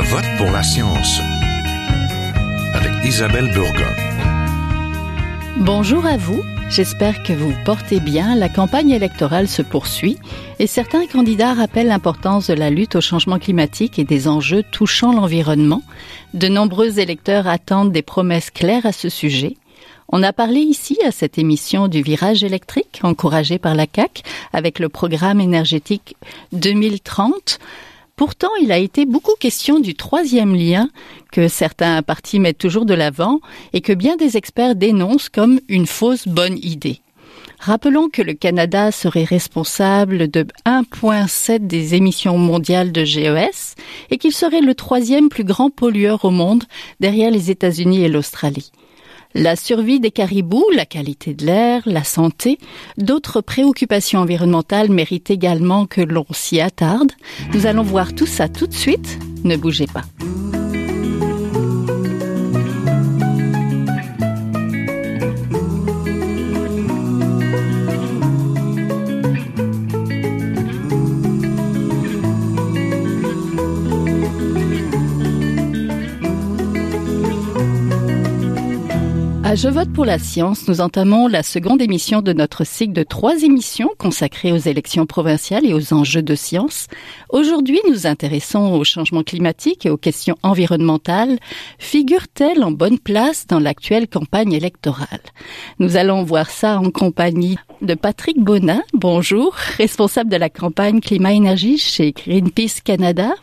Je vote pour la science avec Isabelle Burgon. Bonjour à vous. J'espère que vous vous portez bien. La campagne électorale se poursuit et certains candidats rappellent l'importance de la lutte au changement climatique et des enjeux touchant l'environnement. De nombreux électeurs attendent des promesses claires à ce sujet. On a parlé ici à cette émission du virage électrique encouragé par la CAC avec le programme énergétique 2030. Pourtant, il a été beaucoup question du troisième lien que certains partis mettent toujours de l'avant et que bien des experts dénoncent comme une fausse bonne idée. Rappelons que le Canada serait responsable de 1,7 des émissions mondiales de GES et qu'il serait le troisième plus grand pollueur au monde derrière les États-Unis et l'Australie la survie des caribous, la qualité de l'air, la santé, d'autres préoccupations environnementales méritent également que l'on s'y attarde. Nous allons voir tout ça tout de suite. Ne bougez pas. Je vote pour la science, nous entamons la seconde émission de notre cycle de trois émissions consacrées aux élections provinciales et aux enjeux de science. Aujourd'hui, nous intéressons au changement climatique et aux questions environnementales. Figure-t-elle en bonne place dans l'actuelle campagne électorale? Nous allons voir ça en compagnie de Patrick Bonin. Bonjour, responsable de la campagne climat-énergie chez Greenpeace Canada.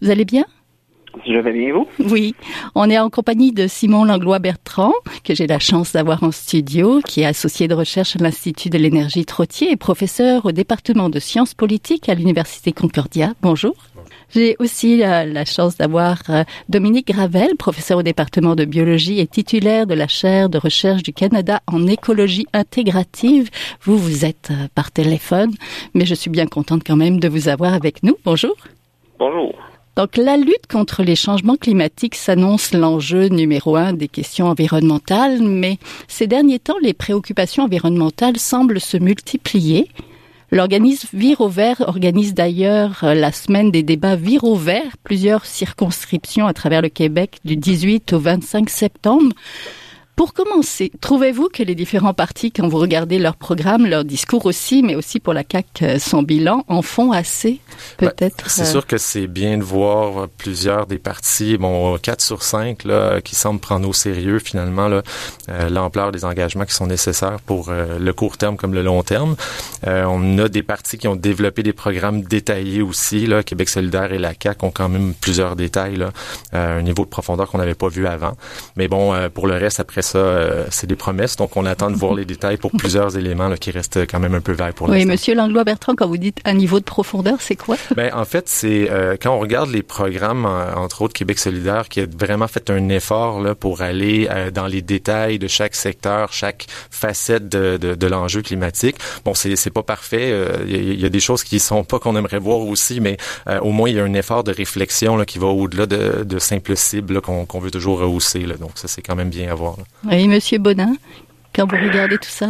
Vous allez bien? Je vais bien, vous? Oui. On est en compagnie de Simon Langlois-Bertrand, que j'ai la chance d'avoir en studio, qui est associé de recherche à l'Institut de l'énergie Trottier et professeur au département de sciences politiques à l'Université Concordia. Bonjour. J'ai aussi la, chance d'avoir euh, Dominique Gravel, professeur au département de biologie et titulaire de la chaire de recherche du Canada en écologie intégrative. Vous, vous êtes euh, par téléphone, mais je suis bien contente quand même de vous avoir avec nous. Bonjour. Bonjour. Donc la lutte contre les changements climatiques s'annonce l'enjeu numéro un des questions environnementales, mais ces derniers temps, les préoccupations environnementales semblent se multiplier. L'organisme Viro Vert organise d'ailleurs euh, la semaine des débats Viro Vert, plusieurs circonscriptions à travers le Québec du 18 au 25 septembre. Pour commencer, trouvez-vous que les différents partis, quand vous regardez leur programme, leur discours aussi, mais aussi pour la CAC, euh, son bilan, en font assez, ben, peut-être? c'est euh? sûr que c'est bien de voir plusieurs des partis, bon, 4 sur 5, là, qui semblent prendre au sérieux, finalement, là, euh, l'ampleur des engagements qui sont nécessaires pour le court terme comme le long terme. on a des partis qui ont développé des programmes détaillés aussi, là. Québec solidaire et la CAC ont quand même plusieurs détails, là, un niveau de profondeur qu'on n'avait pas vu avant. Mais bon, pour le reste, après ça, euh, c'est des promesses. Donc, on attend de voir les détails pour plusieurs éléments là, qui restent quand même un peu verts pour l'instant. Oui, Monsieur Langlois-Bertrand, quand vous dites un niveau de profondeur, c'est quoi? Ben, en fait, c'est euh, quand on regarde les programmes, entre autres Québec solidaire, qui a vraiment fait un effort là, pour aller euh, dans les détails de chaque secteur, chaque facette de, de, de l'enjeu climatique. Bon, c'est, c'est pas parfait. Il y, a des choses qui sont pas qu'on aimerait voir aussi, mais au moins, il y a un effort de réflexion là, qui va au-delà de, de simples cibles qu'on, qu'on veut toujours rehausser. Là. Donc, ça, c'est quand même bien à voir. Là. Oui, Monsieur Bonin, quand vous regardez tout ça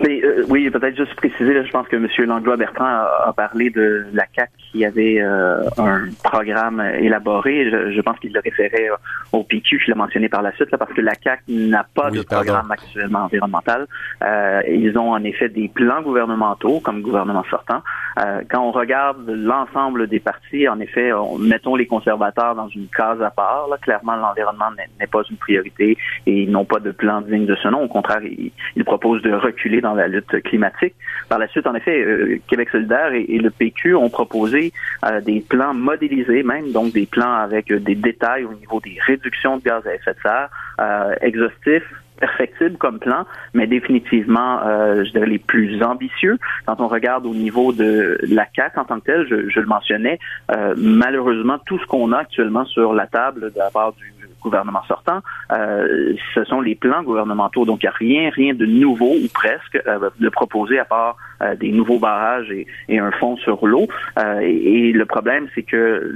mais, euh, oui, peut-être juste préciser, je pense que M. Langlois-Bertrand a, parlé de la CAC qui avait euh, un programme élaboré. Je, pense qu'il le référait au PQ, je l'ai mentionné par la suite, là, parce que la CAC n'a pas de programme actuellement environnemental. Euh, ils ont en effet des plans gouvernementaux comme gouvernement sortant. quand on regarde l'ensemble des partis, en effet, mettons les conservateurs dans une case à part. Là, clairement, l'environnement n'est pas une priorité et ils n'ont pas de plan digne de ce nom. Au contraire, ils, ils proposent de reculer dans dans la lutte climatique. Par la suite, en effet, euh, Québec solidaire et, le PQ ont proposé euh, des plans modélisés, même donc des plans avec euh, des détails au niveau des réductions de gaz à effet de serre, exhaustifs, perfectibles comme plan, mais définitivement, je dirais, les plus ambitieux. Quand on regarde au niveau de la CAC en tant que telle, je, je le mentionnais, malheureusement, tout ce qu'on a actuellement sur la table de la part du gouvernement sortant, euh, ce sont les plans gouvernementaux. Donc, il n'y a rien, rien de nouveau ou presque euh, de proposer à part euh, des nouveaux barrages et, et un fonds sur l'eau. Et, et, le problème, c'est que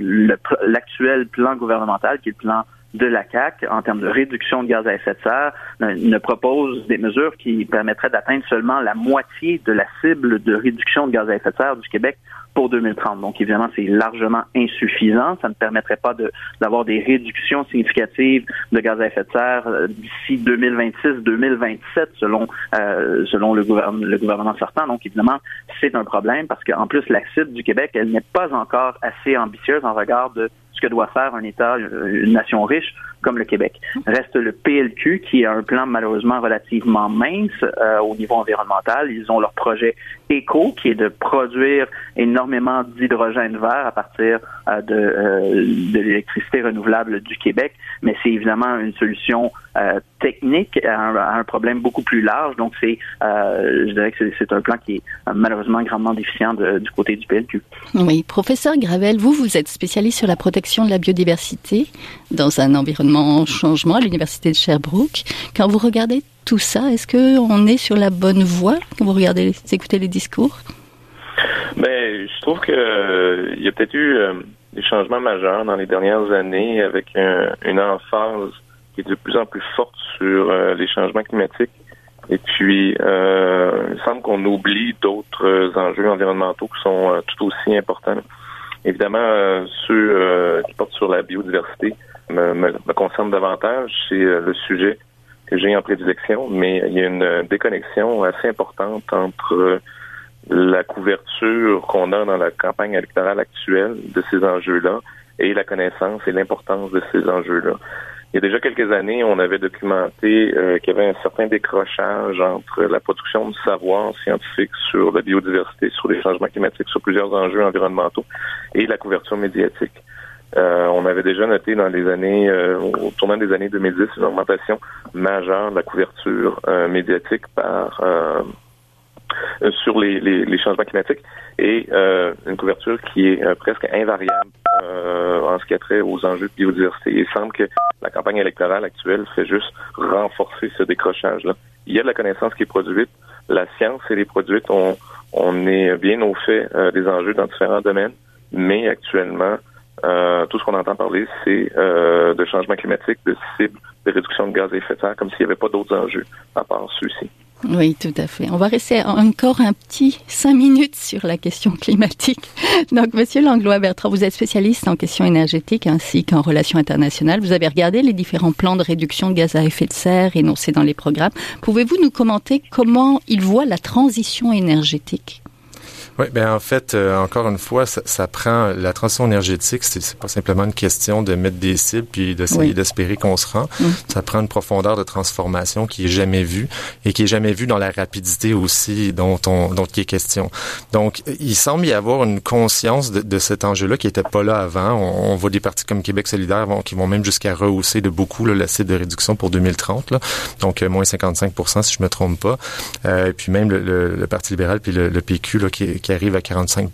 l'actuel plan gouvernemental, qui est le plan de la CAC en termes de réduction de gaz à effet de serre ne, propose des mesures qui permettraient d'atteindre seulement la moitié de la cible de réduction de gaz à effet de serre du Québec pour 2030. Donc, évidemment, c'est largement insuffisant. Ça ne permettrait pas d'avoir des réductions significatives de gaz à effet de serre euh, d'ici 2026-2027, selon euh, selon le, le gouvernement sortant. Donc, évidemment, c'est un problème parce qu'en plus, la cible du Québec, elle n'est pas encore assez ambitieuse en regard de que doit faire un État, une nation riche comme le Québec. Reste le PLQ qui a un plan malheureusement relativement mince euh, au niveau environnemental. Ils ont leur projet ECO qui est de produire énormément d'hydrogène vert à partir euh, euh, de l'électricité renouvelable du Québec, mais c'est évidemment une solution technique à un, problème beaucoup plus large. Donc c'est, je dirais que c'est un plan qui est malheureusement grandement déficient du côté du PLQ. Oui, professeur Gravel, vous vous êtes spécialiste sur la protection de la biodiversité dans un environnement en changement à l'université de Sherbrooke. Quand vous regardez tout ça, est-ce que on est sur la bonne voie quand vous regardez, écoutez les discours? Ben, je trouve que euh, il y a peut-être eu euh, des changements majeurs dans les dernières années avec une emphase qui est de plus en plus forte sur euh, les changements climatiques. Et puis, il semble qu'on oublie d'autres enjeux environnementaux qui sont tout aussi importants. Évidemment, ceux qui portent sur la biodiversité, me, me, concerne davantage, c'est euh, le sujet que j'ai en prédilection, mais il y a une déconnexion assez importante entre euh, la couverture qu'on a dans la campagne électorale actuelle de ces enjeux-là et la connaissance et l'importance de ces enjeux-là. Il y a déjà quelques années, on avait documenté euh, qu'il y avait un certain décrochage entre la production de savoir scientifique sur la biodiversité, sur les changements climatiques, sur plusieurs enjeux environnementaux et la couverture médiatique. Euh, on avait déjà noté dans les années, euh, au tournant des années 2010, une augmentation majeure de la couverture euh, médiatique par sur les, les, changements climatiques et une couverture qui est presque invariable en ce qui a trait aux enjeux de biodiversité. Il semble que la campagne électorale actuelle fait juste renforcer ce décrochage-là. Il y a de la connaissance qui est produite, la science est produite, on, on est bien au fait des enjeux dans différents domaines, mais actuellement, euh, tout ce qu'on entend parler, c'est euh, de changement climatique, de cibles de réduction de gaz à effet de serre, comme s'il n'y avait pas d'autres enjeux à part ceux-ci. Oui, tout à fait. On va rester encore un petit cinq minutes sur la question climatique. Donc, Monsieur Langlois-Bertrand, vous êtes spécialiste en questions énergétiques ainsi qu'en relations internationales. Vous avez regardé les différents plans de réduction de gaz à effet de serre énoncés dans les programmes. Pouvez-vous nous commenter comment ils voient la transition énergétique? Oui, ben en fait, euh, encore une fois, ça, ça, prend la transition énergétique. C'est pas simplement une question de mettre des cibles puis d'essayer d'espérer qu'on se rend. Mm. Ça prend une profondeur de transformation qui est jamais vue et qui est jamais vue dans la rapidité aussi dont on dont il est question. Donc, il semble y avoir une conscience de, de cet enjeu-là qui était pas là avant. On, voit des partis comme Québec solidaire vont, qui vont même jusqu'à rehausser de beaucoup là, la cible de réduction pour 2030. Là. Donc, euh, moins 55 si je me trompe pas. Euh, et puis même le, le, Parti libéral puis le, le PQ là, qui, qui arrive à 45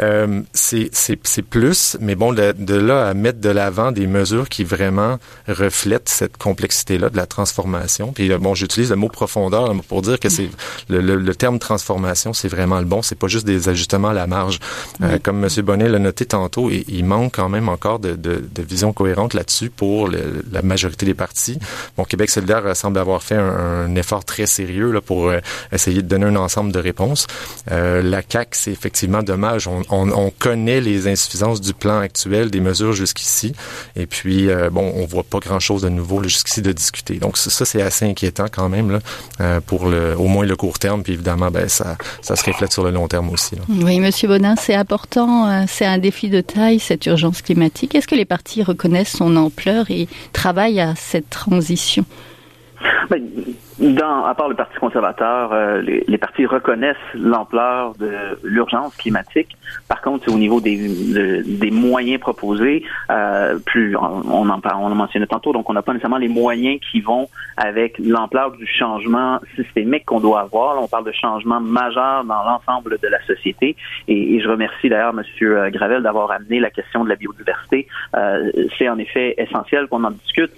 euh, C'est plus, mais bon, de, là à mettre de l'avant des mesures qui vraiment reflètent cette complexité-là de la transformation. Puis euh, bon, j'utilise le mot profondeur pour dire que c'est le, le, terme transformation, c'est vraiment le bon. C'est pas juste des ajustements à la marge. Euh, comme M. Bonnet l'a noté tantôt, il, il manque quand même encore de, de, de vision cohérente là-dessus pour la majorité des partis. Bon, Québec solidaire semble avoir fait un, effort très sérieux là, pour euh, essayer de donner un ensemble de réponses. Euh, la CAC, c'est effectivement dommage. On, on, on, connaît les insuffisances du plan actuel, des mesures jusqu'ici, et puis euh, bon, on voit pas grand-chose de nouveau jusqu'ici de discuter. Donc ça, c'est assez inquiétant quand même là, euh, pour le, au moins le court terme, puis évidemment, ben ça, ça se reflète sur le long terme aussi. Là. Oui, Monsieur Bonin, c'est important, euh, c'est un défi de taille cette urgence climatique. Est-ce que les partis reconnaissent son ampleur et travaillent à cette transition? Ben, dans, à part le Parti conservateur, euh, les, les, partis reconnaissent l'ampleur de l'urgence climatique. Par contre, au niveau des, des moyens proposés, euh, plus on, en on en mentionnait tantôt, donc on n'a pas nécessairement les moyens qui vont avec l'ampleur du changement systémique qu'on doit avoir. on parle de changement majeur dans l'ensemble de la société. Et, et je remercie d'ailleurs M. Gravel d'avoir amené la question de la biodiversité. Euh, c'est en effet essentiel qu'on en discute.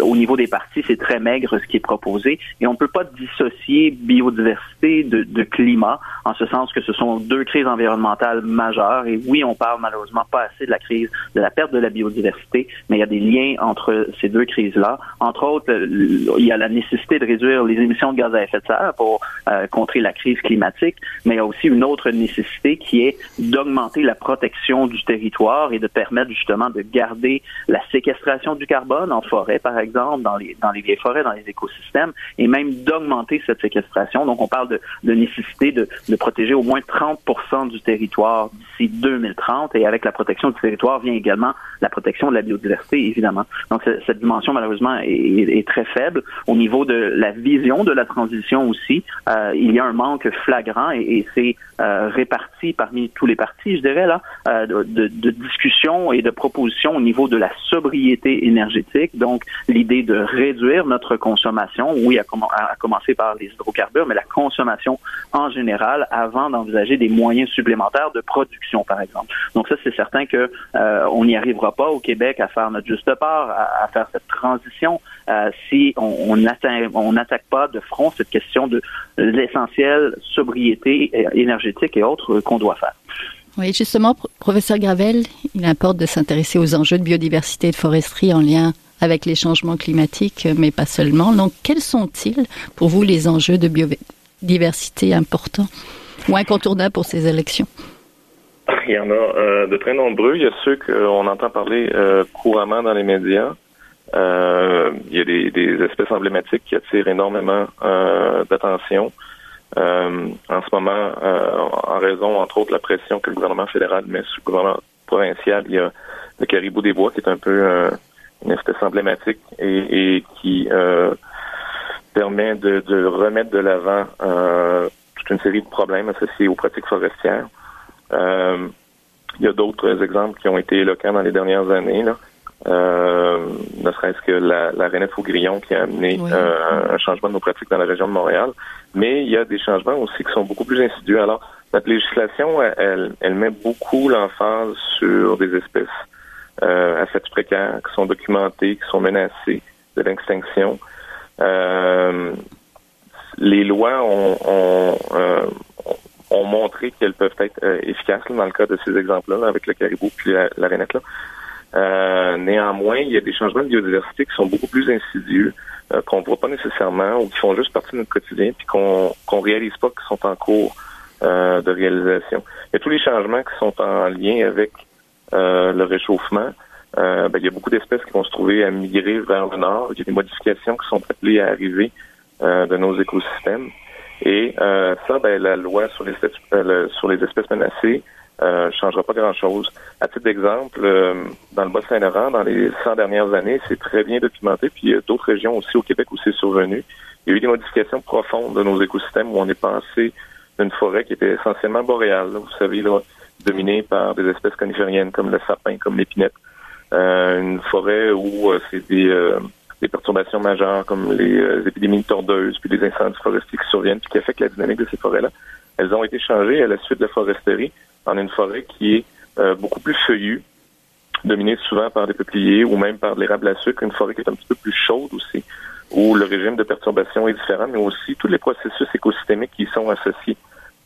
au niveau des partis, c'est très maigre ce qui est proposé Et on ne peut pas dissocier biodiversité de, de, climat, en ce sens que ce sont deux crises environnementales majeures. Et oui, on parle malheureusement pas assez de la crise de la perte de la biodiversité, mais il y a des liens entre ces deux crises-là. Entre autres, il y a la nécessité de réduire les émissions de gaz à effet de serre pour euh, contrer la crise climatique, mais il y a aussi une autre nécessité qui est d'augmenter la protection du territoire et de permettre justement de garder la séquestration du carbone en forêt, par exemple, dans les, dans les vieilles forêts, dans les écosystèmes, et même d'augmenter cette séquestration. Donc, on parle de, de nécessité de, de, protéger au moins 30% du territoire d'ici 2030, et avec la protection du territoire vient également la protection de la biodiversité, évidemment. Donc, cette dimension, malheureusement, est, est, très faible. Au niveau de la vision de la transition aussi, euh, il y a un manque flagrant, et, et c'est euh, réparti parmi tous les partis, je dirais, là, euh, de, de discussions et de propositions au niveau de la sobriété énergétique. Donc, l'idée de réduire notre consommation, oui, à, à, commencer par les hydrocarbures, mais la consommation en général avant d'envisager des moyens supplémentaires de production, par exemple. Donc, ça, c'est certain que euh, on n'y arrivera pas au Québec à faire notre juste part, à, faire cette transition euh, si on n'attaque on n'attaque pas de front cette question de l'essentiel sobriété énergétique et autres qu'on doit faire. Oui, justement, professeur Gravel, il importe de s'intéresser aux enjeux de biodiversité et de foresterie en lien avec les changements climatiques, mais pas seulement. Donc, quels sont-ils pour vous les enjeux de biodiversité importants ou incontournables pour ces élections? Il y en a euh, de très nombreux. Il y a ceux qu'on entend parler euh, couramment dans les médias. Euh, il y a des, espèces emblématiques qui attirent énormément euh, d'attention. Euh, en ce moment, euh, en raison, entre autres, de la pression que le gouvernement fédéral met sur le gouvernement provincial, il y a le caribou des bois qui est un peu euh, une espèce emblématique et, et qui permet de, de, remettre de l'avant toute une série de problèmes associés aux pratiques forestières. il y a d'autres exemples qui ont été éloquents dans les dernières années. Là. Euh, ne serait-ce que la, la Renette Faugrillon qui a amené euh, un changement de nos pratiques dans la région de Montréal. Mais il y a des changements aussi qui sont beaucoup plus insidieux. Alors, notre législation, elle, elle met beaucoup l'emphase sur des espèces euh, à cette précaire, qui sont documentées, qui sont menacées de l'extinction. Euh, les lois ont, ont, euh, ont montré qu'elles peuvent être efficaces dans le cas de ces exemples-là, avec le caribou puis la, la Là. Euh, néanmoins, il y a des changements de biodiversité qui sont beaucoup plus insidieux, euh, qu'on ne voit pas nécessairement ou qui font juste partie de notre quotidien, puis qu'on qu'on réalise pas qu'ils sont en cours euh, de réalisation. Il y a tous les changements qui sont en lien avec le réchauffement. Ben, il y a beaucoup d'espèces qui vont se trouver à migrer vers le nord. Il y a des modifications qui sont appelées à arriver de nos écosystèmes. Et ça, ben, la loi sur les, espèces menacées euh, changera pas grand-chose. À titre d'exemple, euh, dans le Bas-Saint-Laurent, dans les 100 dernières années, c'est très bien documenté, puis il y a d'autres régions aussi au Québec où c'est survenu. Il y a eu des modifications profondes de nos écosystèmes où on est passé d'une forêt qui était essentiellement boréale, vous savez, là, dominée par des espèces conifériennes comme le sapin, comme l'épinette. Euh, une forêt où euh, c'est des, euh, des perturbations majeures comme les épidémies tordeuses, puis des incendies forestiers qui surviennent, puis qui affectent la dynamique de ces forêts-là. Elles ont été changées à la suite de la foresterie en une forêt qui est euh, beaucoup plus feuillue, dominée souvent par des peupliers ou même par l'érable à sucre, une forêt qui est un petit peu plus chaude aussi, où le régime de perturbation est différent, mais aussi tous les processus écosystémiques qui y sont associés,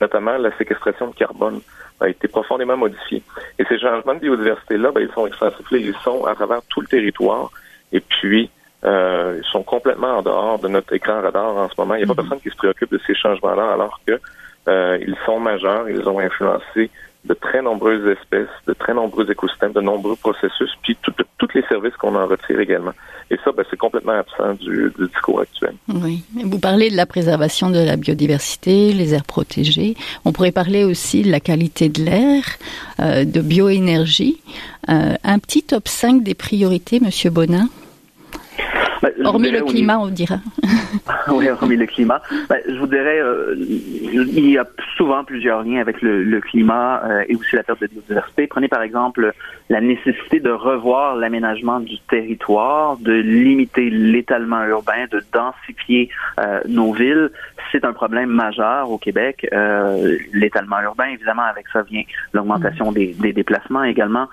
notamment la séquestration de carbone a été profondément modifiée. Et ces changements de biodiversité-là, ben, ils sont extensifs, ils sont à travers tout le territoire, et puis euh, ils sont complètement en dehors de notre écran radar en ce moment. Il n'y a pas mm-hmm. personne qui se préoccupe de ces changements-là, alors que euh, ils sont majeurs, ils ont influencé de très nombreuses espèces, de très nombreux écosystèmes, de nombreux processus, puis tous les services qu'on en retire également. Et ça, ben, c'est complètement absent du, du, discours actuel. Oui. Vous parlez de la préservation de la biodiversité, les aires protégées. On pourrait parler aussi de la qualité de l'air, euh, de bioénergie. Euh, un petit top 5 des priorités, Monsieur Bonin? Ben, hormis le climat, on dira. oui, hormis le climat. Ben, je vous dirais, euh, il y a souvent plusieurs liens avec le, le climat euh, et aussi la perte de biodiversité. Prenez par exemple la nécessité de revoir l'aménagement du territoire, de limiter l'étalement urbain, de densifier euh, nos villes. C'est un problème majeur au Québec. l'étalement urbain, évidemment, avec ça vient l'augmentation mm. des, des, déplacements également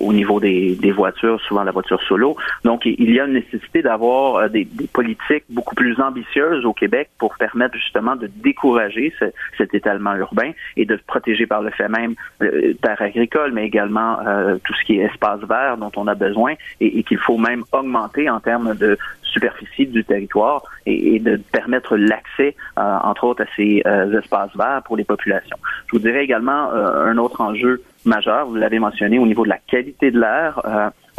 au niveau des, des voitures, souvent la voiture solo. Donc, il y a une nécessité d'avoir avoir des, politiques beaucoup plus ambitieuses au Québec pour permettre justement de décourager ce, cet étalement urbain et de protéger par le fait même euh, terres agricoles, mais également tout ce qui est espace vert dont on a besoin et, qu'il faut même augmenter en termes de superficie du territoire et, et de permettre l'accès, entre autres, à ces espaces verts pour les populations. Je vous dirais également un autre enjeu majeur, vous l'avez mentionné, au niveau de la qualité de l'air.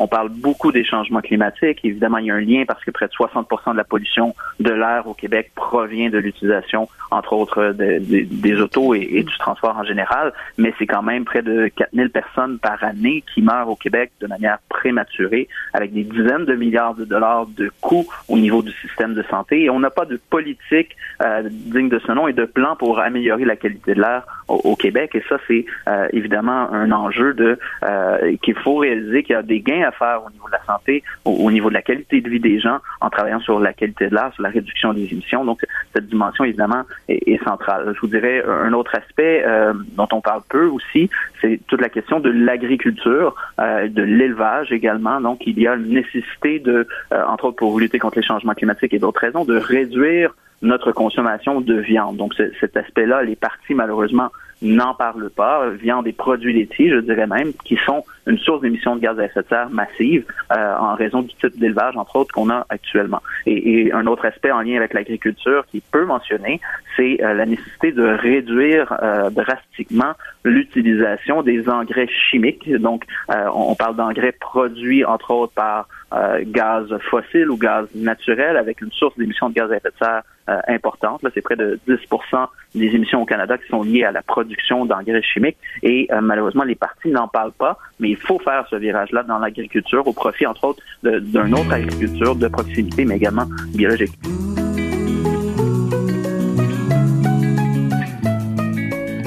On parle beaucoup des changements climatiques. Évidemment, il y a un lien parce que près de 60% de la pollution de l'air au Québec provient de l'utilisation, entre autres, des autos et, du transport en général. Mais c'est quand même près de 4000 personnes par année qui meurent au Québec de manière prématurée, avec des dizaines de milliards de dollars de coûts au niveau du système de santé. Et on n'a pas de politique euh, digne de ce nom et de plan pour améliorer la qualité de l'air au, Québec. Et ça, c'est euh, évidemment un enjeu de euh, qu'il faut réaliser qu'il y a des gains à faire au niveau de la santé, au, niveau de la qualité de vie des gens, en travaillant sur la qualité de l'air, sur la réduction des émissions. Donc, cette dimension, évidemment, est, centrale. Je vous dirais un autre aspect euh, dont on parle peu aussi, c'est toute la question de l'agriculture, euh, de l'élevage également. Donc, il y a une nécessité de, euh, entre autres pour lutter contre les changements climatiques et d'autres raisons, de réduire notre consommation de viande. Donc, cet aspect-là, les parties, malheureusement, n'en parlent pas. Viande et produits laitiers, je dirais même, qui sont une source d'émissions de gaz à effet de serre massive euh, en raison du type d'élevage, entre autres, qu'on a actuellement. Et, et, un autre aspect en lien avec l'agriculture qui peut mentionner, c'est euh, la nécessité de réduire euh, drastiquement l'utilisation des engrais chimiques. Donc, on parle d'engrais produits, entre autres, par gaz fossile ou gaz naturel avec une source d'émissions de gaz à effet de serre importante. Là, c'est près de 10 des émissions au Canada qui sont liées à la production d'engrais chimiques. Et malheureusement, les partis n'en parlent pas, mais il faut faire ce virage-là dans l'agriculture au profit, entre autres, d'une autre agriculture de proximité, mais également biologique.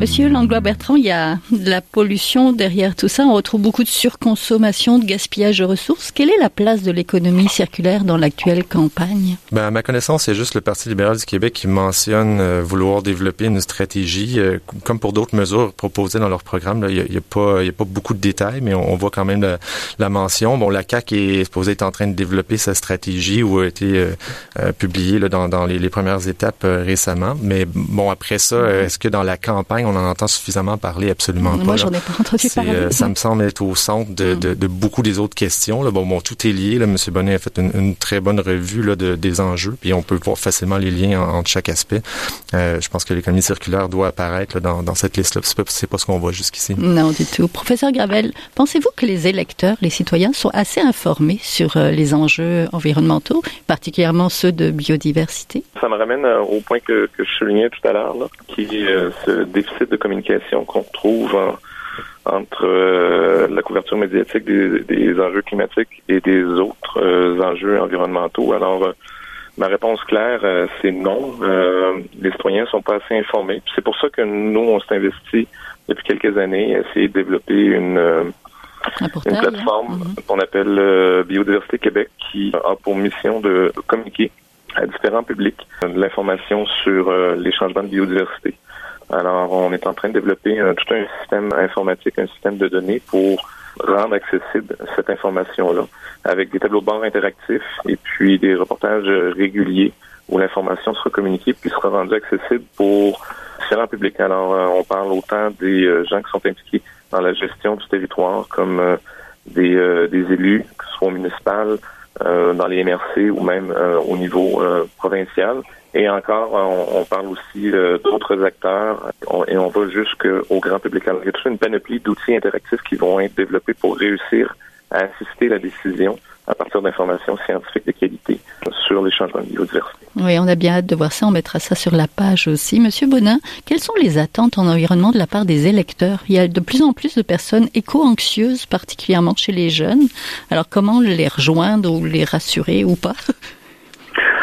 Monsieur Langlois-Bertrand, il y a de la pollution derrière tout ça. On retrouve beaucoup de surconsommation, de gaspillage de ressources. Quelle est la place de l'économie circulaire dans l'actuelle campagne? Ben, à ma connaissance, c'est juste le Parti libéral du Québec qui mentionne euh, vouloir développer une stratégie. Euh, comme pour d'autres mesures proposées dans leur programme, il n'y a, pas, a pas beaucoup de détails, mais on, voit quand même la, mention. Bon, la CAQ est supposée être en train de développer sa stratégie ou a été euh, publiée là, dans, les, les, premières étapes récemment. Mais bon, après ça, est-ce que dans la campagne, on en entend suffisamment parler, absolument pas. Moi, j'en ai pas entendu parler. Euh, ça me semble être au centre de, de, de, beaucoup des autres questions. Là. Bon, bon, tout est lié. Là. M. Bonnet a fait une, une très bonne revue là, de, des enjeux, puis on peut voir facilement les liens entre chaque aspect. Euh, je pense que l'économie circulaire doit apparaître là, dans, dans cette liste-là. C'est pas, pas ce qu'on voit jusqu'ici. Non, du tout. Professeur Gravel, pensez-vous que les électeurs, les citoyens, sont assez informés sur euh, les enjeux environnementaux, particulièrement ceux de biodiversité? Ça me ramène euh, au point que, que je soulignais tout à l'heure, qui est ce déficit de communication qu'on trouve entre euh, la couverture médiatique des, enjeux climatiques et des autres euh, enjeux environnementaux. Alors, euh, ma réponse claire, c'est non. les citoyens sont pas assez informés. C'est pour ça que nous, on s'est investi depuis quelques années à essayer de développer une, plateforme mm-hmm. qu'on appelle Biodiversité Québec qui a pour mission de communiquer à différents publics de l'information sur les changements de biodiversité. Alors, on est en train de développer tout un système informatique, un système de données pour rendre accessible cette information-là avec des tableaux de bord interactifs et puis des reportages réguliers où l'information sera communiquée puis sera rendue accessible pour différents publics. Alors, euh, on parle autant des euh, gens qui sont impliqués dans la gestion du territoire comme euh, des, des élus, que ce soit municipal, dans les MRC ou même au niveau provincial, et encore, on, parle aussi euh, d'autres acteurs et on va jusqu'au grand public. Alors, il y a toute une panoplie d'outils interactifs qui vont être développés pour réussir à assister la décision à partir d'informations scientifiques de qualité sur les changements de biodiversité. Oui, on a bien hâte de voir ça. On mettra ça sur la page aussi. Monsieur Bonin, quelles sont les attentes en environnement de la part des électeurs? Il y a de plus en plus de personnes éco-anxieuses, particulièrement chez les jeunes. Alors, comment les rejoindre ou les rassurer ou pas?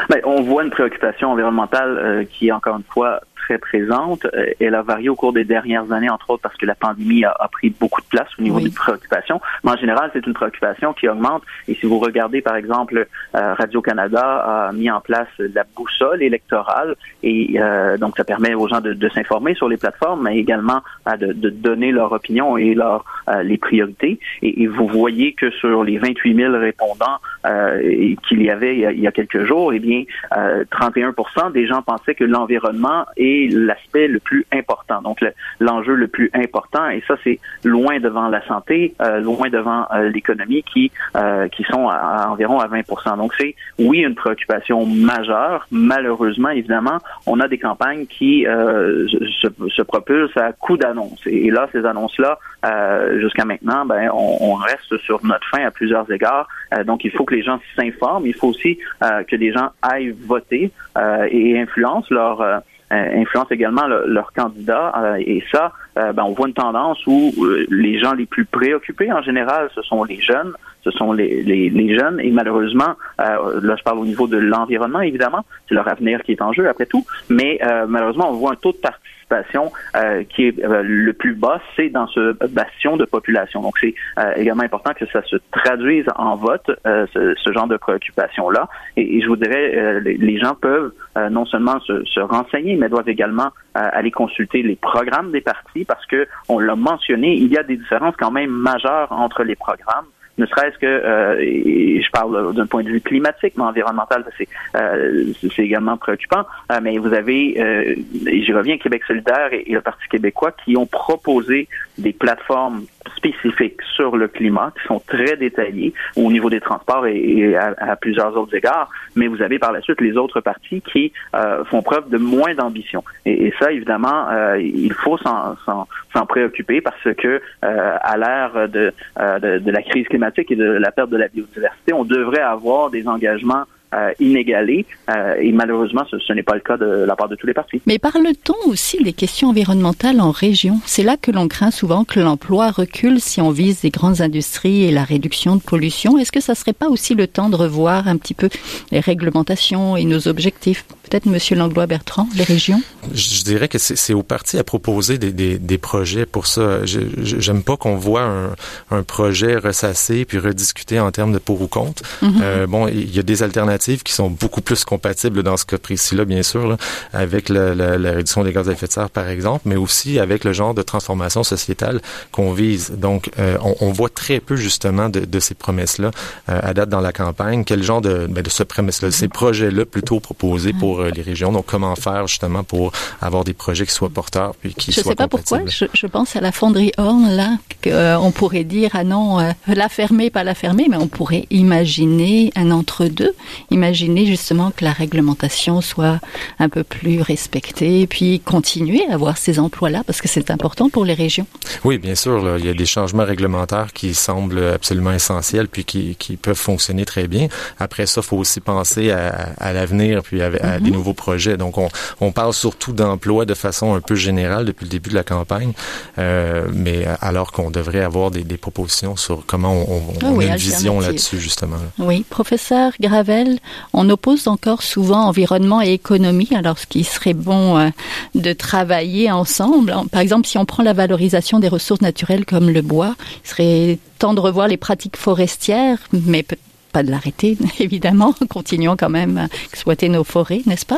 Ben, on voit une préoccupation environnementale euh, qui est encore une fois très présente. Euh, elle a varié au cours des dernières années, entre autres parce que la pandémie a, pris beaucoup de place au niveau des préoccupations. Mais en général, c'est une préoccupation qui augmente. Et si vous regardez, par exemple, euh, Radio-Canada a mis en place la boussole électorale et donc ça permet aux gens de, s'informer sur les plateformes, mais également de, de, donner leur opinion et leur les priorités. Et, et, vous voyez que sur les 28 000 répondants qu'il y avait il y, a, quelques jours, eh bien, 31 des gens pensaient que l'environnement l'aspect le plus important, donc l'enjeu le, plus important, et ça c'est loin devant la santé, euh, loin devant euh, l'économie qui euh, qui sont à, environ à 20 Donc c'est oui une préoccupation majeure. Malheureusement, évidemment, on a des campagnes qui se, se, propulsent à coup d'annonces, et, là ces annonces là, jusqu'à maintenant, ben on, on, reste sur notre fin à plusieurs égards. donc il faut que les gens s'informent, il faut aussi que les gens aillent voter. Euh, et influencent leur euh, euh, influence également leurs candidats. et ça, ben, on voit une tendance où les gens les plus préoccupés en général, ce sont les jeunes, ce sont les, les, les jeunes. Et malheureusement, là je parle au niveau de l'environnement, évidemment, c'est leur avenir qui est en jeu après tout. Mais malheureusement, on voit un taux de participation euh, qui est euh, le plus bas, c'est dans ce bastion de population. Donc, c'est euh, également important que ça se traduise en vote, ce, ce, genre de préoccupation-là. Et, je vous dirais, les, gens peuvent non seulement se, se, renseigner, mais doivent également aller consulter les programmes des partis parce que, on l'a mentionné, il y a des différences quand même majeures entre les programmes ne serait-ce que, euh, et je parle d'un point de vue climatique, mais environnemental, c'est euh, également préoccupant. Euh, mais vous avez, euh, et je reviens, Québec solidaire et, le Parti québécois qui ont proposé des plateformes spécifiques sur le climat qui sont très détaillées au niveau des transports et, à, plusieurs autres égards. Mais vous avez par la suite les autres partis qui font preuve de moins d'ambition. Et, ça, évidemment, il faut s'en préoccuper parce que à l'ère de, de, de la crise climatique et de la perte de la biodiversité, on devrait avoir des engagements euh, inégalés euh, et malheureusement ce, n'est pas le cas de la part de tous les partis. Mais parle-t-on aussi des questions environnementales en région? C'est là que l'on craint souvent que l'emploi recule si on vise des grandes industries et la réduction de pollution. Est-ce que ça serait pas aussi le temps de revoir un petit peu les réglementations et nos objectifs? Peut-être Monsieur Langlois Bertrand, les régions? Je, dirais que c'est au parti à proposer des, des, des projets pour ça. J'aime pas qu'on voit un, un, projet ressassé puis rediscuter en termes de pour ou contre. Mm-hmm. euh, bon, il y a des alternatives qui sont beaucoup plus compatibles dans ce cas précis-là, bien sûr, là, avec la, la, la, réduction des gaz à effet de serre, par exemple, mais aussi avec le genre de transformation sociétale qu'on vise. Donc, euh, on, on, voit très peu justement de, de ces promesses-là euh, à date dans la campagne. Quel genre de, ben, de ce promesse-là, ces projets-là plutôt proposés pour euh, les régions. Donc, comment faire justement pour avoir des projets qui soient porteurs puis qui je soient sais pas pourquoi. Je, pense à la fonderie Horn là, qu'on euh, pourrait dire ah non, euh, la fermer, pas la fermer, mais on pourrait imaginer un entre-deux. Imaginer justement que la réglementation soit un peu plus respectée, puis continuer à avoir ces emplois-là parce que c'est important pour les régions. Oui, bien sûr. Là, il y a des changements réglementaires qui semblent absolument essentiels puis qui, qui peuvent fonctionner très bien. Après ça, faut aussi penser à, à l'avenir puis à, à des nouveaux projets. Donc, on, on parle surtout d'emploi de façon un peu générale depuis le début de la campagne, euh, mais alors qu'on devrait avoir des, des, propositions sur comment on, on, ah a une vision là-dessus, justement. Oui, professeur Gravel, on oppose encore souvent environnement et économie, alors ce qui serait bon euh, de travailler ensemble. Par exemple, si on prend la valorisation des ressources naturelles comme le bois, il serait temps de revoir les pratiques forestières, mais peut pas de l'arrêter, évidemment. Continuons quand même à exploiter nos forêts, n'est-ce pas?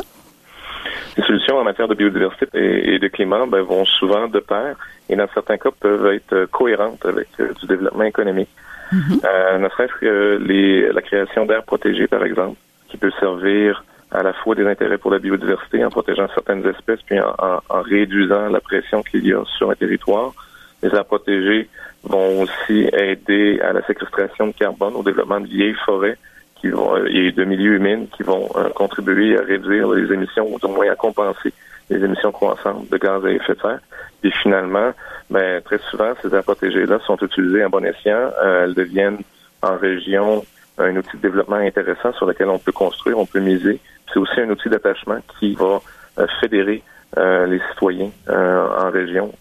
Les solutions en matière de biodiversité et de climat ben, vont souvent de pair et dans certains cas peuvent être cohérentes avec euh, du développement économique. Mm-hmm. euh, ne serait-ce que les, la création d'aires protégées, par exemple, qui peut servir à la fois des intérêts pour la biodiversité en protégeant certaines espèces puis en, en, en réduisant la pression qu'il y a sur un territoire. Les aires protégées vont aussi aider à la séquestration de carbone, au développement de vieilles forêts qui vont, euh, et de milieux humains qui vont euh, contribuer à réduire les émissions ou au moins à compenser les émissions croissantes de gaz à effet de serre. Et finalement, ben, très souvent, ces aires protégées-là sont utilisées en bon escient. Euh, elles deviennent en région un outil de développement intéressant sur lequel on peut construire, on peut miser. C'est aussi un outil d'attachement qui va fédérer les citoyens en région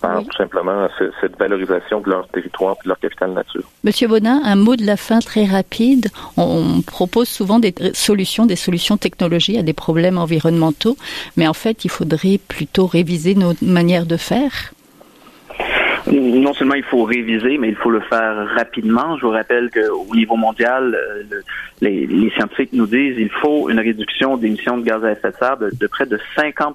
par tout simplement cette valorisation de leur territoire et de leur capital nature. Monsieur Bonin, un mot de la fin très rapide. On, propose souvent des solutions, des solutions technologiques à des problèmes environnementaux, mais en fait, il faudrait plutôt réviser nos manières de faire non seulement il faut réviser, mais il faut le faire rapidement. Je vous rappelle qu'au niveau mondial, euh, les, scientifiques nous disent qu'il faut une réduction d'émissions de gaz à effet de serre de, près de 50%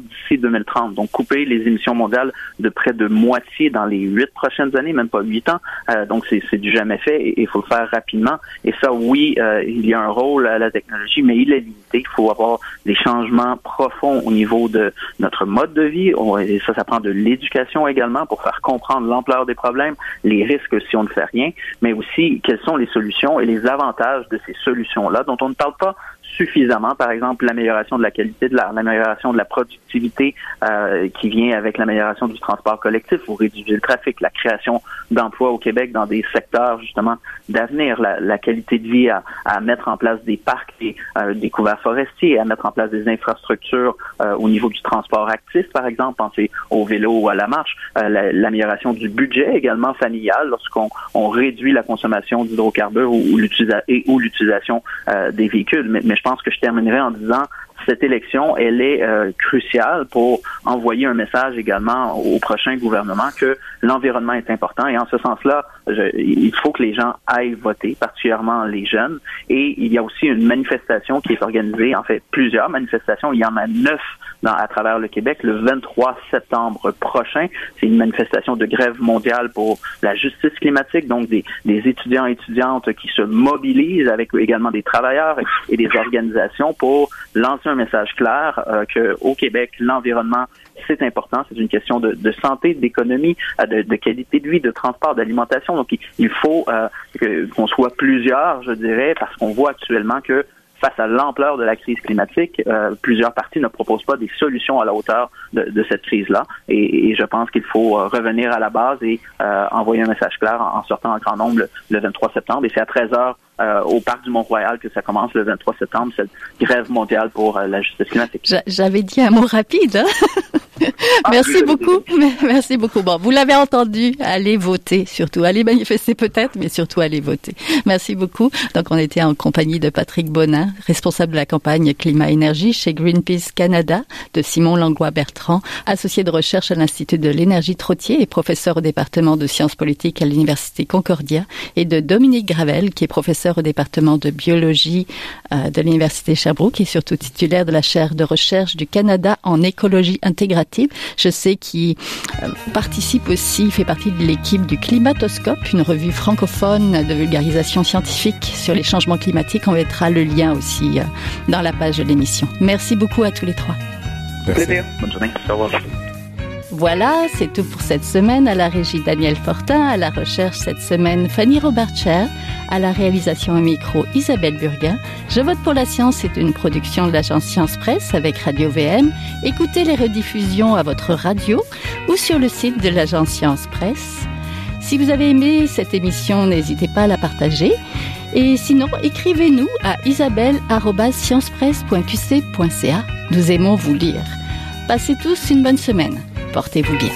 d'ici 2030. Donc, couper les émissions mondiales de près de moitié dans les huit prochaines années, même pas huit ans. Euh, donc, c'est du jamais fait et il faut le faire rapidement. Et ça, oui, euh, il y a un rôle à la technologie, mais il est limité. Il faut avoir des changements profonds au niveau de notre mode de vie. Et ça, ça prend de l'éducation également pour faire comprendre l'ampleur des problèmes, les risques si on ne fait rien, mais aussi quelles sont les solutions et les avantages de ces solutions-là dont on ne parle pas suffisamment. Par exemple, l'amélioration de la qualité de l'amélioration de la productivité euh, qui vient avec l'amélioration du transport collectif ou réduire le trafic, la création d'emplois au Québec dans des secteurs justement d'avenir, la, qualité de vie à, mettre en place des parcs et euh, des couverts forestiers, à mettre en place des infrastructures euh, au niveau du transport actif, par exemple, pensez au vélo ou à la marche, l'amélioration du budget également familial lorsqu'on on réduit la consommation d'hydrocarbures ou, l'utilisation des véhicules. Mais je pense que je terminerai en disant cette élection, elle est euh, cruciale pour envoyer un message également au prochain gouvernement que l'environnement est important. Et en ce sens-là, il faut que les gens aillent voter, particulièrement les jeunes. Et il y a aussi une manifestation qui est organisée, en fait plusieurs manifestations. Il y en a neuf dans, à travers le Québec le 23 septembre prochain. C'est une manifestation de grève mondiale pour la justice climatique, donc des, des étudiants et étudiantes qui se mobilisent avec également des travailleurs et des organisations pour lancer un message clair euh, que au Québec, l'environnement c'est important. C'est une question de, santé, d'économie, euh, de, qualité de vie, de transport, d'alimentation. Donc, il, faut euh, qu'on soit plusieurs, je dirais, parce qu'on voit actuellement que face à l'ampleur de la crise climatique, plusieurs partis ne proposent pas des solutions à la hauteur de, cette crise-là. Et, je pense qu'il faut revenir à la base et envoyer un message clair en, sortant en grand nombre le, 23 septembre. Et c'est à 13 heures euh, au parc du Mont-Royal que ça commence le 23 septembre, cette grève mondiale pour euh, la justice climatique. J'avais dit un mot rapide. Hein ah, Merci beaucoup. Merci beaucoup. Bon, vous l'avez entendu. Allez voter, surtout. Allez manifester peut-être, mais surtout allez voter. Merci beaucoup. Donc, on était en compagnie de Patrick Bonin, responsable de la campagne climat-énergie chez Greenpeace Canada, de Simon Langlois-Bertrand, associé de recherche à l'Institut de l'énergie Trottier et professeur au département de sciences politiques à l'Université Concordia, et de Dominique Gravel, qui est professeur au département de biologie euh, de l'Université Sherbrooke et surtout titulaire de la chaire de recherche du Canada en écologie intégrative. Je sais qu'il euh, participe aussi, fait partie de l'équipe du Climatoscope, une revue francophone de vulgarisation scientifique sur les changements climatiques. On mettra le lien aussi euh, dans la page de l'émission. Merci beaucoup à tous les trois. Merci. Bonne journée. Au revoir. Voilà, c'est tout pour cette semaine. À la régie Daniel Fortin, à la recherche cette semaine Fanny Robarcher, à la réalisation au micro Isabelle Burguin. Je vote pour la science c'est une production de l'agence Science Presse avec Radio VM. Écoutez les rediffusions à votre radio ou sur le site de l'agence Science Presse. Si vous avez aimé cette émission, n'hésitez pas à la partager. Et sinon, écrivez-nous à isabelle.sciencepresse.qc.ca. Nous aimons vous lire. Passez tous une bonne semaine. Portez-vous bien.